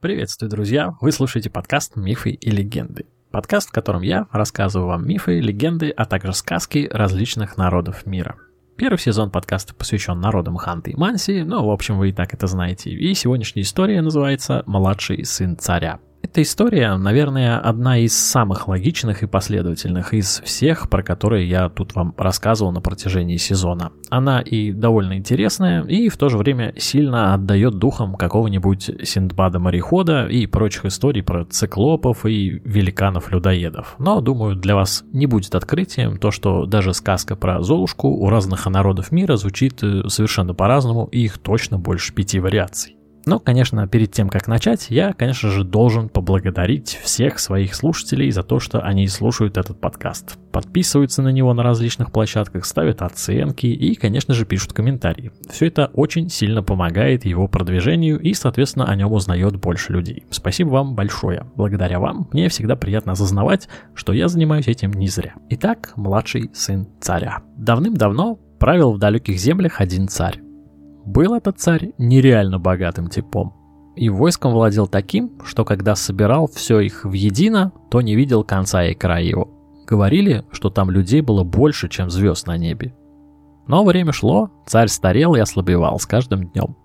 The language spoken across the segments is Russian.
Приветствую, друзья! Вы слушаете подкаст «Мифы и легенды». Подкаст, в котором я рассказываю вам мифы, легенды, а также сказки различных народов мира. Первый сезон подкаста посвящен народам Ханты и Манси, ну, в общем, вы и так это знаете. И сегодняшняя история называется «Младший сын царя». Эта история, наверное, одна из самых логичных и последовательных из всех, про которые я тут вам рассказывал на протяжении сезона. Она и довольно интересная, и в то же время сильно отдает духом какого-нибудь Синдбада-морехода и прочих историй про циклопов и великанов-людоедов. Но, думаю, для вас не будет открытием то, что даже сказка про Золушку у разных народов мира звучит э, совершенно по-разному, и их точно больше пяти вариаций. Но, конечно, перед тем, как начать, я, конечно же, должен поблагодарить всех своих слушателей за то, что они слушают этот подкаст. Подписываются на него на различных площадках, ставят оценки и, конечно же, пишут комментарии. Все это очень сильно помогает его продвижению и, соответственно, о нем узнает больше людей. Спасибо вам большое. Благодаря вам мне всегда приятно осознавать, что я занимаюсь этим не зря. Итак, младший сын царя. Давным-давно правил в далеких землях один царь. Был этот царь нереально богатым типом. И войском владел таким, что когда собирал все их в едино, то не видел конца и края его. Говорили, что там людей было больше, чем звезд на небе. Но время шло, царь старел и ослабевал с каждым днем.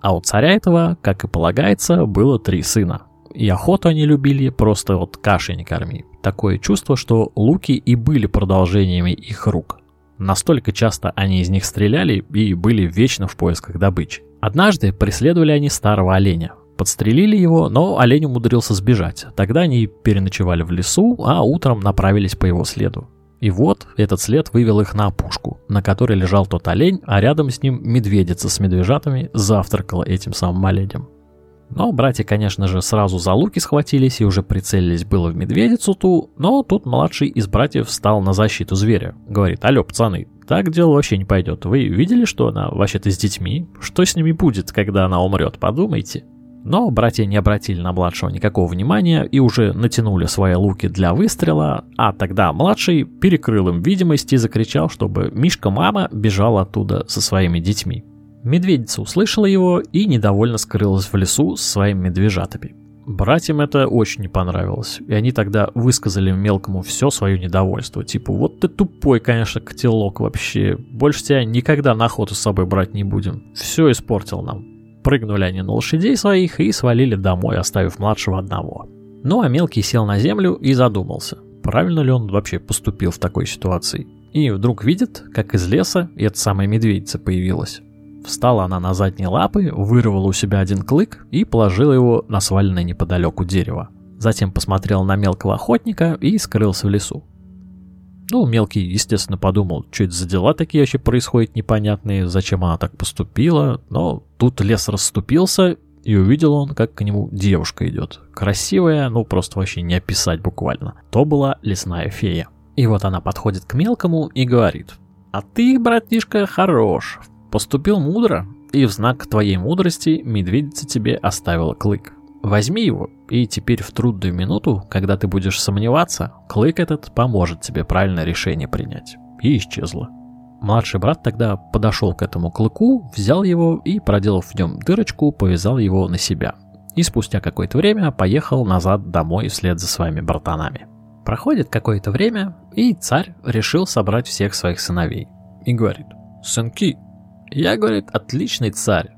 А у царя этого, как и полагается, было три сына. И охоту они любили, просто вот кашей не корми. Такое чувство, что луки и были продолжениями их рук – Настолько часто они из них стреляли и были вечно в поисках добычи. Однажды преследовали они старого оленя. Подстрелили его, но олень умудрился сбежать. Тогда они переночевали в лесу, а утром направились по его следу. И вот этот след вывел их на опушку, на которой лежал тот олень, а рядом с ним медведица с медвежатами завтракала этим самым оленем. Но братья, конечно же, сразу за луки схватились и уже прицелились было в медведицу ту, но тут младший из братьев встал на защиту зверя. Говорит, алло, пацаны, так дело вообще не пойдет. Вы видели, что она вообще-то с детьми? Что с ними будет, когда она умрет, подумайте. Но братья не обратили на младшего никакого внимания и уже натянули свои луки для выстрела, а тогда младший перекрыл им видимость и закричал, чтобы Мишка-мама бежал оттуда со своими детьми. Медведица услышала его и недовольно скрылась в лесу с своими медвежатами. Братьям это очень не понравилось, и они тогда высказали мелкому все свое недовольство. Типа, вот ты тупой, конечно, котелок вообще. Больше тебя никогда на охоту с собой брать не будем. Все испортил нам. Прыгнули они на лошадей своих и свалили домой, оставив младшего одного. Ну а мелкий сел на землю и задумался, правильно ли он вообще поступил в такой ситуации. И вдруг видит, как из леса эта самая медведица появилась. Встала она на задние лапы, вырвала у себя один клык и положила его на сваленное неподалеку дерево. Затем посмотрел на мелкого охотника и скрылся в лесу. Ну, мелкий, естественно, подумал, что это за дела такие вообще происходят непонятные, зачем она так поступила, но тут лес расступился, и увидел он, как к нему девушка идет. Красивая, ну просто вообще не описать буквально. То была лесная фея. И вот она подходит к мелкому и говорит, «А ты, братишка, хорош, Поступил мудро, и в знак твоей мудрости медведица тебе оставила клык. Возьми его, и теперь в трудную минуту, когда ты будешь сомневаться, клык этот поможет тебе правильное решение принять. И исчезла. Младший брат тогда подошел к этому клыку, взял его и, проделав в нем дырочку, повязал его на себя. И спустя какое-то время поехал назад домой вслед за своими братанами. Проходит какое-то время, и царь решил собрать всех своих сыновей. И говорит, «Сынки, я, говорит, отличный царь.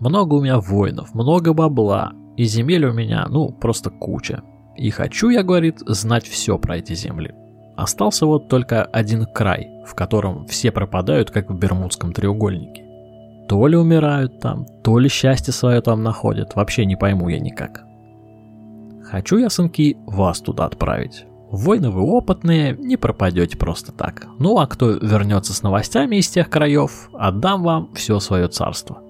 Много у меня воинов, много бабла, и земель у меня, ну, просто куча. И хочу, я, говорит, знать все про эти земли. Остался вот только один край, в котором все пропадают, как в Бермудском треугольнике. То ли умирают там, то ли счастье свое там находят, вообще не пойму я никак. Хочу я, сынки, вас туда отправить. Войны вы опытные, не пропадете просто так. Ну а кто вернется с новостями из тех краев, отдам вам все свое царство.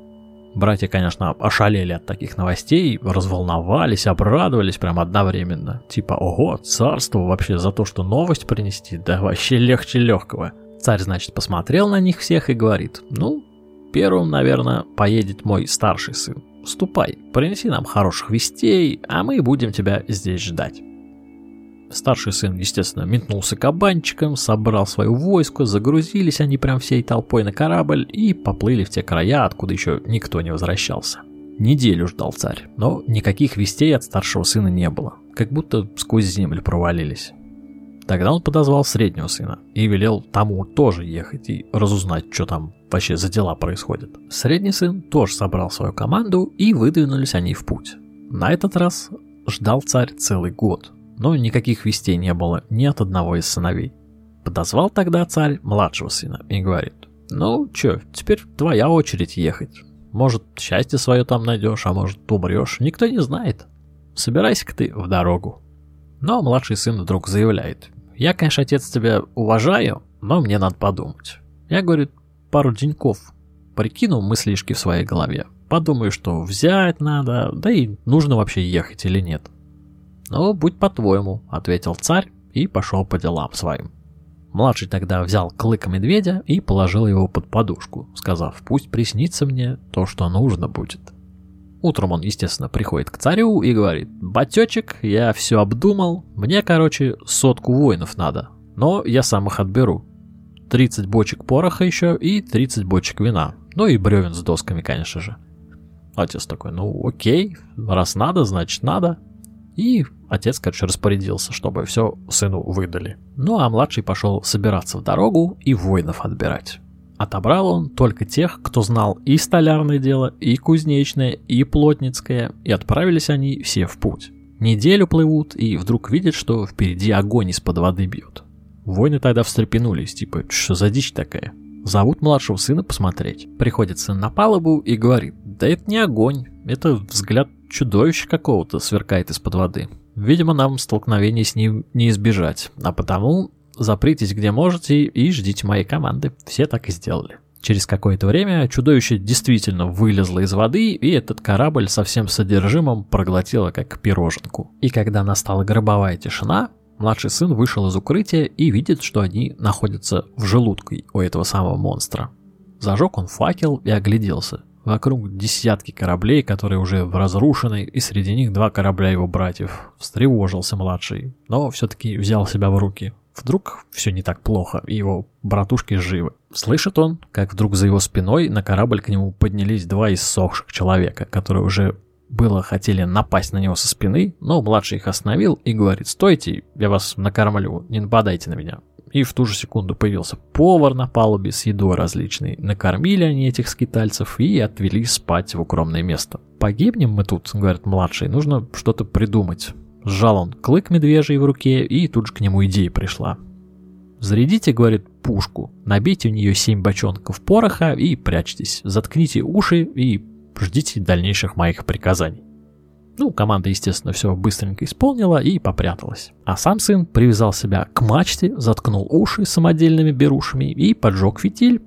Братья, конечно, ошалели от таких новостей, разволновались, обрадовались прям одновременно. Типа, ого, царство вообще за то, что новость принести, да вообще легче легкого. Царь, значит, посмотрел на них всех и говорит, ну, первым, наверное, поедет мой старший сын. Ступай, принеси нам хороших вестей, а мы будем тебя здесь ждать. Старший сын, естественно, метнулся кабанчиком, собрал свое войско, загрузились они прям всей толпой на корабль и поплыли в те края, откуда еще никто не возвращался. Неделю ждал царь, но никаких вестей от старшего сына не было, как будто сквозь землю провалились. Тогда он подозвал среднего сына и велел тому тоже ехать и разузнать, что там вообще за дела происходят. Средний сын тоже собрал свою команду и выдвинулись они в путь. На этот раз ждал царь целый год, но никаких вестей не было ни от одного из сыновей. Подозвал тогда царь младшего сына и говорит, ну чё, теперь твоя очередь ехать. Может, счастье свое там найдешь, а может, умрешь, никто не знает. Собирайся-ка ты в дорогу. Но младший сын вдруг заявляет, я, конечно, отец тебя уважаю, но мне надо подумать. Я, говорит, пару деньков прикинул мыслишки в своей голове. Подумаю, что взять надо, да и нужно вообще ехать или нет. «Ну, будь по-твоему», — ответил царь и пошел по делам своим. Младший тогда взял клыка медведя и положил его под подушку, сказав, пусть приснится мне то, что нужно будет. Утром он, естественно, приходит к царю и говорит, «Батечек, я все обдумал, мне, короче, сотку воинов надо, но я сам их отберу. 30 бочек пороха еще и 30 бочек вина, ну и бревен с досками, конечно же». Отец такой, ну окей, раз надо, значит надо. И отец, короче, распорядился, чтобы все сыну выдали. Ну а младший пошел собираться в дорогу и воинов отбирать. Отобрал он только тех, кто знал и столярное дело, и кузнечное, и плотницкое, и отправились они все в путь. Неделю плывут, и вдруг видят, что впереди огонь из-под воды бьет. Воины тогда встрепенулись, типа, что за дичь такая? Зовут младшего сына посмотреть. Приходит сын на палубу и говорит, да это не огонь, это взгляд чудовища какого-то сверкает из-под воды. Видимо, нам столкновений с ним не избежать, а потому запритесь где можете и ждите моей команды. Все так и сделали. Через какое-то время чудовище действительно вылезло из воды, и этот корабль со всем содержимым проглотило как пироженку. И когда настала гробовая тишина, младший сын вышел из укрытия и видит, что они находятся в желудке у этого самого монстра. Зажег он факел и огляделся. Вокруг десятки кораблей, которые уже разрушены, и среди них два корабля его братьев. Встревожился младший, но все-таки взял себя в руки. Вдруг все не так плохо, и его братушки живы. Слышит он, как вдруг за его спиной на корабль к нему поднялись два иссохших человека, которые уже было хотели напасть на него со спины, но младший их остановил и говорит, стойте, я вас накормлю, не нападайте на меня и в ту же секунду появился повар на палубе с едой различной. Накормили они этих скитальцев и отвели спать в укромное место. «Погибнем мы тут», — говорит младший, — «нужно что-то придумать». Сжал он клык медвежий в руке, и тут же к нему идея пришла. «Зарядите, — говорит, — пушку, набейте в нее семь бочонков пороха и прячьтесь, заткните уши и ждите дальнейших моих приказаний». Ну, команда, естественно, все быстренько исполнила и попряталась. А сам сын привязал себя к мачте, заткнул уши самодельными берушами и поджег фитиль.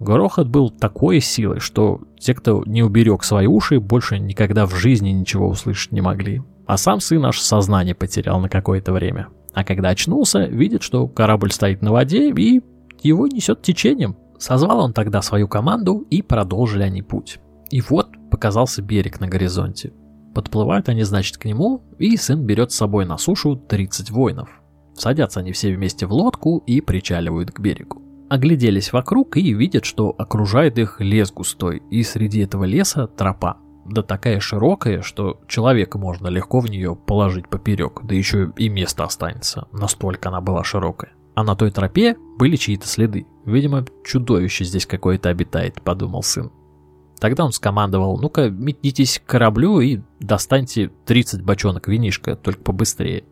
Грохот был такой силой, что те, кто не уберег свои уши, больше никогда в жизни ничего услышать не могли. А сам сын аж сознание потерял на какое-то время. А когда очнулся, видит, что корабль стоит на воде и его несет течением. Созвал он тогда свою команду и продолжили они путь. И вот показался берег на горизонте. Подплывают они, значит, к нему, и сын берет с собой на сушу 30 воинов. Садятся они все вместе в лодку и причаливают к берегу. Огляделись вокруг и видят, что окружает их лес густой, и среди этого леса тропа. Да такая широкая, что человека можно легко в нее положить поперек, да еще и место останется, настолько она была широкая. А на той тропе были чьи-то следы. Видимо, чудовище здесь какое-то обитает, подумал сын. Тогда он скомандовал, ну-ка, метнитесь к кораблю и достаньте 30 бочонок винишка, только побыстрее.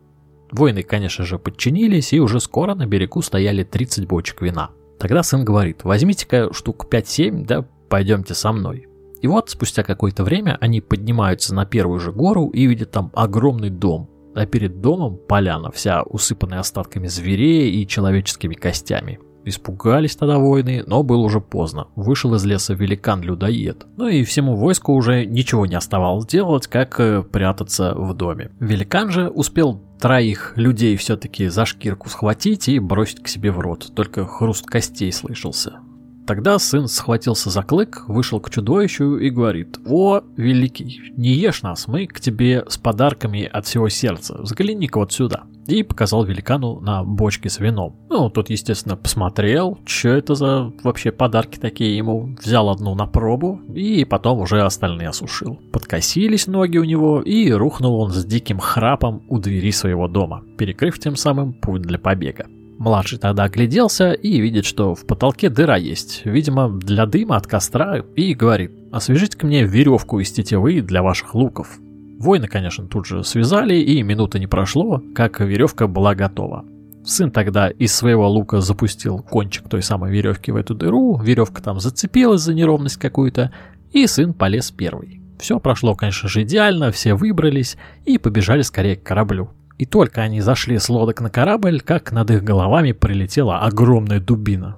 Воины, конечно же, подчинились, и уже скоро на берегу стояли 30 бочек вина. Тогда сын говорит, возьмите-ка штук 5-7, да пойдемте со мной. И вот спустя какое-то время они поднимаются на первую же гору и видят там огромный дом, а перед домом поляна, вся усыпанная остатками зверей и человеческими костями. Испугались тогда воины, но было уже поздно. Вышел из леса великан-людоед. Ну и всему войску уже ничего не оставалось делать, как э, прятаться в доме. Великан же успел троих людей все-таки за шкирку схватить и бросить к себе в рот. Только хруст костей слышался. Тогда сын схватился за клык, вышел к чудовищу и говорит, «О, великий, не ешь нас, мы к тебе с подарками от всего сердца, взгляни-ка вот сюда». И показал великану на бочке с вином. Ну, тот, естественно, посмотрел, что это за вообще подарки такие ему, взял одну на пробу и потом уже остальные осушил. Подкосились ноги у него и рухнул он с диким храпом у двери своего дома, перекрыв тем самым путь для побега. Младший тогда огляделся и видит, что в потолке дыра есть, видимо, для дыма от костра, и говорит, освежите-ка мне веревку из тетивы для ваших луков. Воины, конечно, тут же связали, и минуты не прошло, как веревка была готова. Сын тогда из своего лука запустил кончик той самой веревки в эту дыру, веревка там зацепилась за неровность какую-то, и сын полез первый. Все прошло, конечно же, идеально, все выбрались и побежали скорее к кораблю. И только они зашли с лодок на корабль, как над их головами прилетела огромная дубина.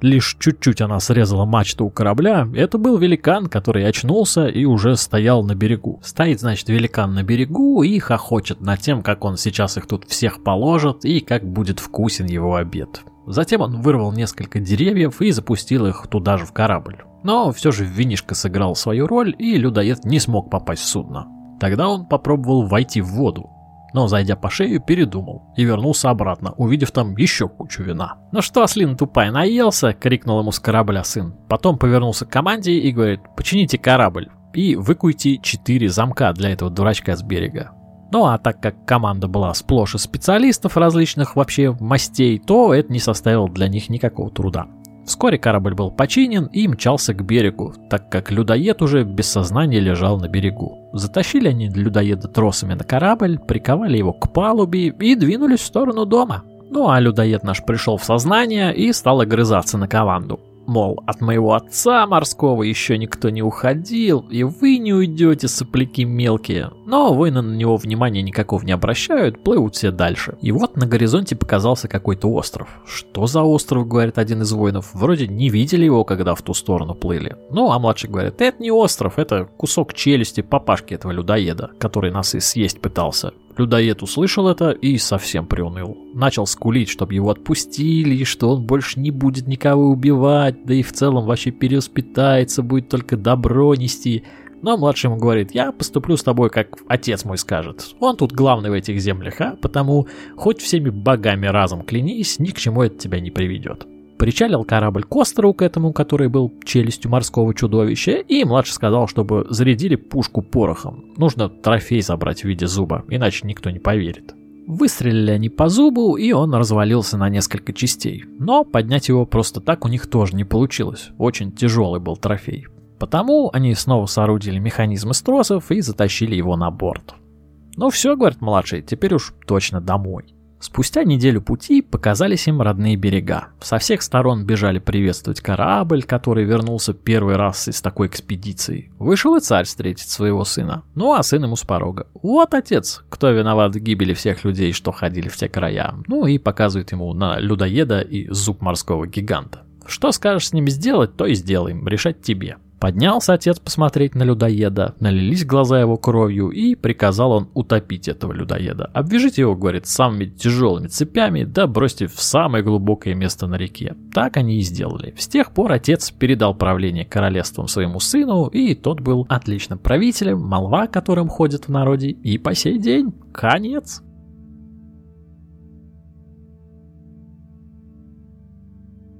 Лишь чуть-чуть она срезала мачту у корабля. Это был великан, который очнулся и уже стоял на берегу. Стоит, значит, великан на берегу и хохочет над тем, как он сейчас их тут всех положит и как будет вкусен его обед. Затем он вырвал несколько деревьев и запустил их туда же в корабль. Но все же винишко сыграл свою роль, и людоед не смог попасть в судно. Тогда он попробовал войти в воду, но, зайдя по шею, передумал и вернулся обратно, увидев там еще кучу вина. «Ну что, ослина тупая, наелся?» — крикнул ему с корабля сын. Потом повернулся к команде и говорит, «Почините корабль и выкуйте четыре замка для этого дурачка с берега». Ну а так как команда была сплошь из специалистов различных вообще мастей, то это не составило для них никакого труда. Вскоре корабль был починен и мчался к берегу, так как людоед уже без сознания лежал на берегу. Затащили они людоеда тросами на корабль, приковали его к палубе и двинулись в сторону дома. Ну а людоед наш пришел в сознание и стал огрызаться на команду. Мол, от моего отца морского еще никто не уходил, и вы не уйдете, сопляки мелкие. Но воины на него внимания никакого не обращают, плывут все дальше. И вот на горизонте показался какой-то остров. Что за остров, говорит один из воинов. Вроде не видели его, когда в ту сторону плыли. Ну, а младший говорит, это не остров, это кусок челюсти папашки этого людоеда, который нас и съесть пытался. Людоед услышал это и совсем приуныл. Начал скулить, чтобы его отпустили, и что он больше не будет никого убивать, да и в целом вообще переуспитается, будет только добро нести. Но младший ему говорит, я поступлю с тобой, как отец мой скажет. Он тут главный в этих землях, а потому хоть всеми богами разом клянись, ни к чему это тебя не приведет. Причалил корабль к острову к этому, который был челюстью морского чудовища, и младший сказал, чтобы зарядили пушку порохом. Нужно трофей забрать в виде зуба, иначе никто не поверит. Выстрелили они по зубу, и он развалился на несколько частей. Но поднять его просто так у них тоже не получилось. Очень тяжелый был трофей. Потому они снова соорудили механизм из тросов и затащили его на борт. «Ну все», — говорит младший, — «теперь уж точно домой». Спустя неделю пути показались им родные берега. Со всех сторон бежали приветствовать корабль, который вернулся первый раз из такой экспедиции. Вышел и царь встретить своего сына. Ну а сын ему с порога. Вот отец, кто виноват в гибели всех людей, что ходили в те края. Ну и показывает ему на людоеда и зуб морского гиганта. Что скажешь с ними сделать, то и сделаем, решать тебе. Поднялся отец посмотреть на людоеда, налились глаза его кровью, и приказал он утопить этого людоеда. Обвяжите его, говорит, самыми тяжелыми цепями, да бросьте в самое глубокое место на реке. Так они и сделали. С тех пор отец передал правление королевством своему сыну, и тот был отличным правителем, молва которым ходит в народе, и по сей день. Конец.